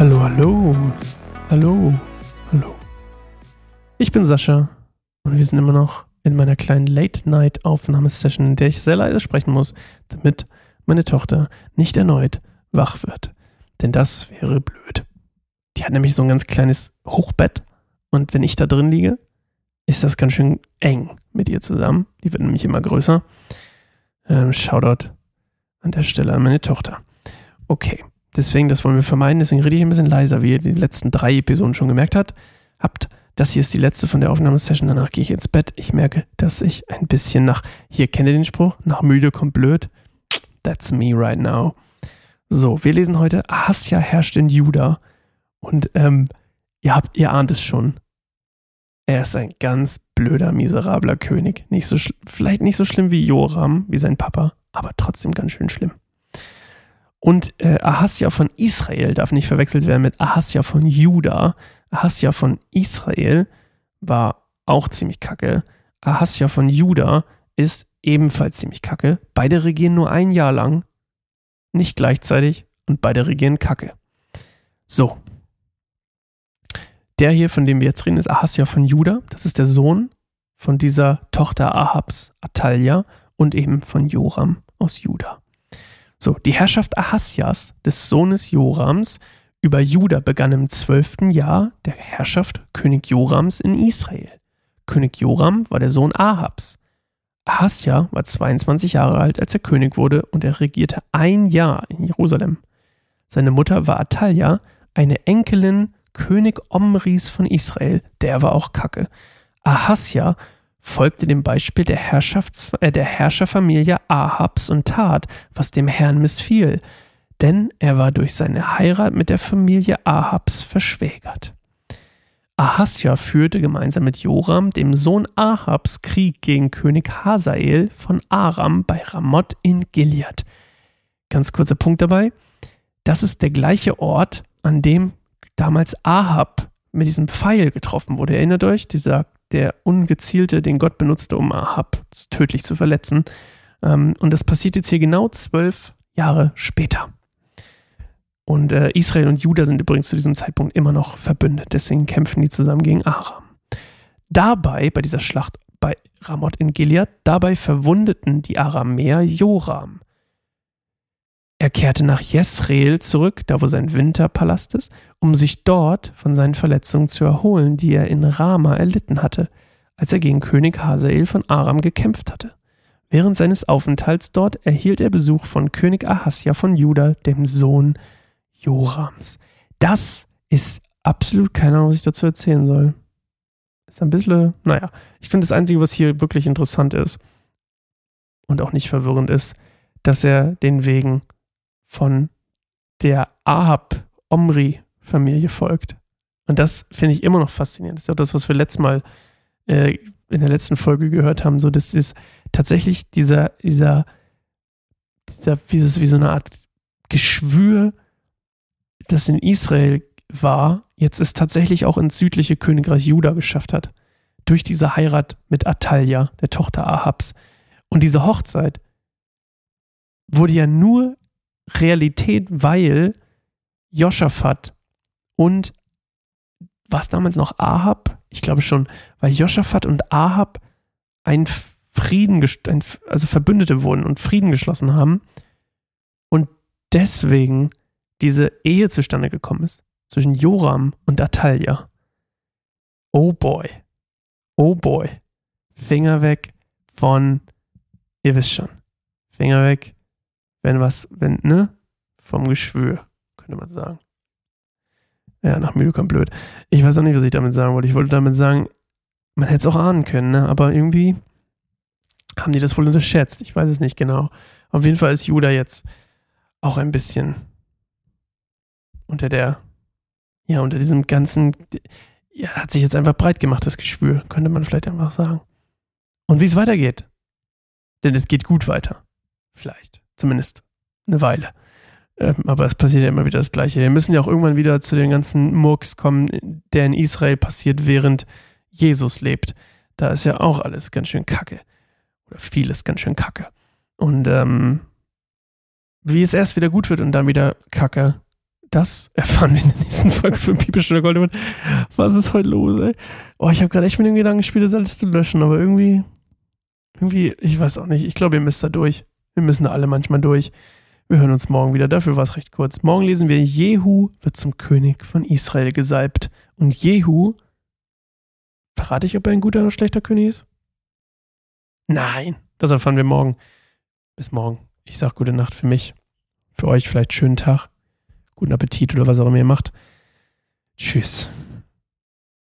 Hallo, hallo. Hallo, hallo. Ich bin Sascha und wir sind immer noch in meiner kleinen Late-Night-Aufnahmesession, in der ich sehr leise sprechen muss, damit meine Tochter nicht erneut wach wird. Denn das wäre blöd. Die hat nämlich so ein ganz kleines Hochbett und wenn ich da drin liege, ist das ganz schön eng mit ihr zusammen. Die wird nämlich immer größer. Ähm, Shoutout an der Stelle an meine Tochter. Okay, deswegen, das wollen wir vermeiden. Deswegen rede ich ein bisschen leiser, wie ihr die letzten drei Episoden schon gemerkt habt. Habt. Das hier ist die letzte von der Aufnahmesession. Danach gehe ich ins Bett. Ich merke, dass ich ein bisschen nach, hier kennt ihr den Spruch, nach müde kommt blöd. That's me right now. So, wir lesen heute, Ahasja herrscht in Juda. Und ähm, ihr habt, ihr ahnt es schon. Er ist ein ganz blöder, miserabler König. Nicht so vielleicht nicht so schlimm wie Joram, wie sein Papa, aber trotzdem ganz schön schlimm. Und äh, Ahasja von Israel darf nicht verwechselt werden mit Ahasja von Juda. Ahasja von Israel war auch ziemlich kacke. Ahasja von Juda ist ebenfalls ziemlich kacke. Beide regieren nur ein Jahr lang, nicht gleichzeitig und beide regieren kacke. So. Der hier, von dem wir jetzt reden, ist Ahasja von Juda. Das ist der Sohn von dieser Tochter Ahabs, Atalja, und eben von Joram aus Juda. So, die Herrschaft Ahasjas, des Sohnes Jorams, über Juda begann im zwölften Jahr der Herrschaft König Jorams in Israel. König Joram war der Sohn Ahabs. Ahasja war 22 Jahre alt, als er König wurde, und er regierte ein Jahr in Jerusalem. Seine Mutter war Atalja, eine Enkelin König Omris von Israel, der war auch Kacke. Ahasja folgte dem Beispiel der, Herrschafts äh, der Herrscherfamilie Ahabs und tat, was dem Herrn missfiel, denn er war durch seine Heirat mit der Familie Ahabs verschwägert. Ahasja führte gemeinsam mit Joram, dem Sohn Ahabs, Krieg gegen König Hazael von Aram bei Ramoth in Gilead. Ganz kurzer Punkt dabei. Das ist der gleiche Ort, an dem damals Ahab mit diesem Pfeil getroffen wurde. Erinnert euch, dieser der Ungezielte den Gott benutzte, um Ahab tödlich zu verletzen. Ähm, und das passiert jetzt hier genau zwölf Jahre später. Und äh, Israel und Juda sind übrigens zu diesem Zeitpunkt immer noch verbündet. Deswegen kämpfen die zusammen gegen Aram. Dabei, bei dieser Schlacht bei Ramoth in Gilead, dabei verwundeten die Aramäer Joram. Er kehrte nach Jesreel zurück, da wo sein Winterpalast ist, um sich dort von seinen Verletzungen zu erholen, die er in Rama erlitten hatte, als er gegen König Hazael von Aram gekämpft hatte. Während seines Aufenthalts dort erhielt er Besuch von König Ahasja von Juda, dem Sohn Jorams. Das ist absolut keine Ahnung, was ich dazu erzählen soll. Ist ein bisschen, naja, ich finde das Einzige, was hier wirklich interessant ist und auch nicht verwirrend ist, dass er den Wegen von der Ahab-Omri-Familie folgt. Und das finde ich immer noch faszinierend. Das ist auch das, was wir letztes Mal äh, in der letzten Folge gehört haben. So, das ist tatsächlich dieser, dieser, dieser, wie, wie so eine Art Geschwür, das in Israel war, jetzt es tatsächlich auch ins südliche Königreich Juda geschafft hat. Durch diese Heirat mit Atalja, der Tochter Ahabs. Und diese Hochzeit wurde ja nur Realität, weil Joschafat und was damals noch Ahab, ich glaube schon, weil Joschafat und Ahab ein Frieden, ein, also Verbündete wurden und Frieden geschlossen haben und deswegen diese Ehe zustande gekommen ist zwischen Joram und Atalja. Oh boy. Oh boy. Finger weg von, ihr wisst schon, Finger weg wenn was, wenn, ne? Vom Geschwür, könnte man sagen. Ja, nach müde kommt blöd. Ich weiß auch nicht, was ich damit sagen wollte. Ich wollte damit sagen, man hätte es auch ahnen können, ne? Aber irgendwie haben die das wohl unterschätzt. Ich weiß es nicht genau. Auf jeden Fall ist Judah jetzt auch ein bisschen unter der, ja, unter diesem ganzen, ja, hat sich jetzt einfach breit gemacht, das Geschwür, könnte man vielleicht einfach sagen. Und wie es weitergeht. Denn es geht gut weiter. Vielleicht. Zumindest eine Weile. Ähm, aber es passiert ja immer wieder das Gleiche. Wir müssen ja auch irgendwann wieder zu den ganzen Murks kommen, der in Israel passiert, während Jesus lebt. Da ist ja auch alles ganz schön kacke. Oder vieles ganz schön kacke. Und ähm, wie es erst wieder gut wird und dann wieder kacke, das erfahren wir in der nächsten Folge von Piepestunde Goldemund. Was ist heute los, ey? Oh, ich habe gerade echt mit dem Gedanken gespielt, das alles zu löschen, aber irgendwie, irgendwie, ich weiß auch nicht. Ich glaube, ihr müsst da durch. Wir müssen alle manchmal durch. Wir hören uns morgen wieder. Dafür war es recht kurz. Morgen lesen wir, Jehu wird zum König von Israel gesalbt. Und Jehu, verrate ich, ob er ein guter oder schlechter König ist? Nein, das erfahren wir morgen. Bis morgen. Ich sage gute Nacht für mich. Für euch vielleicht schönen Tag. Guten Appetit oder was auch immer ihr macht. Tschüss.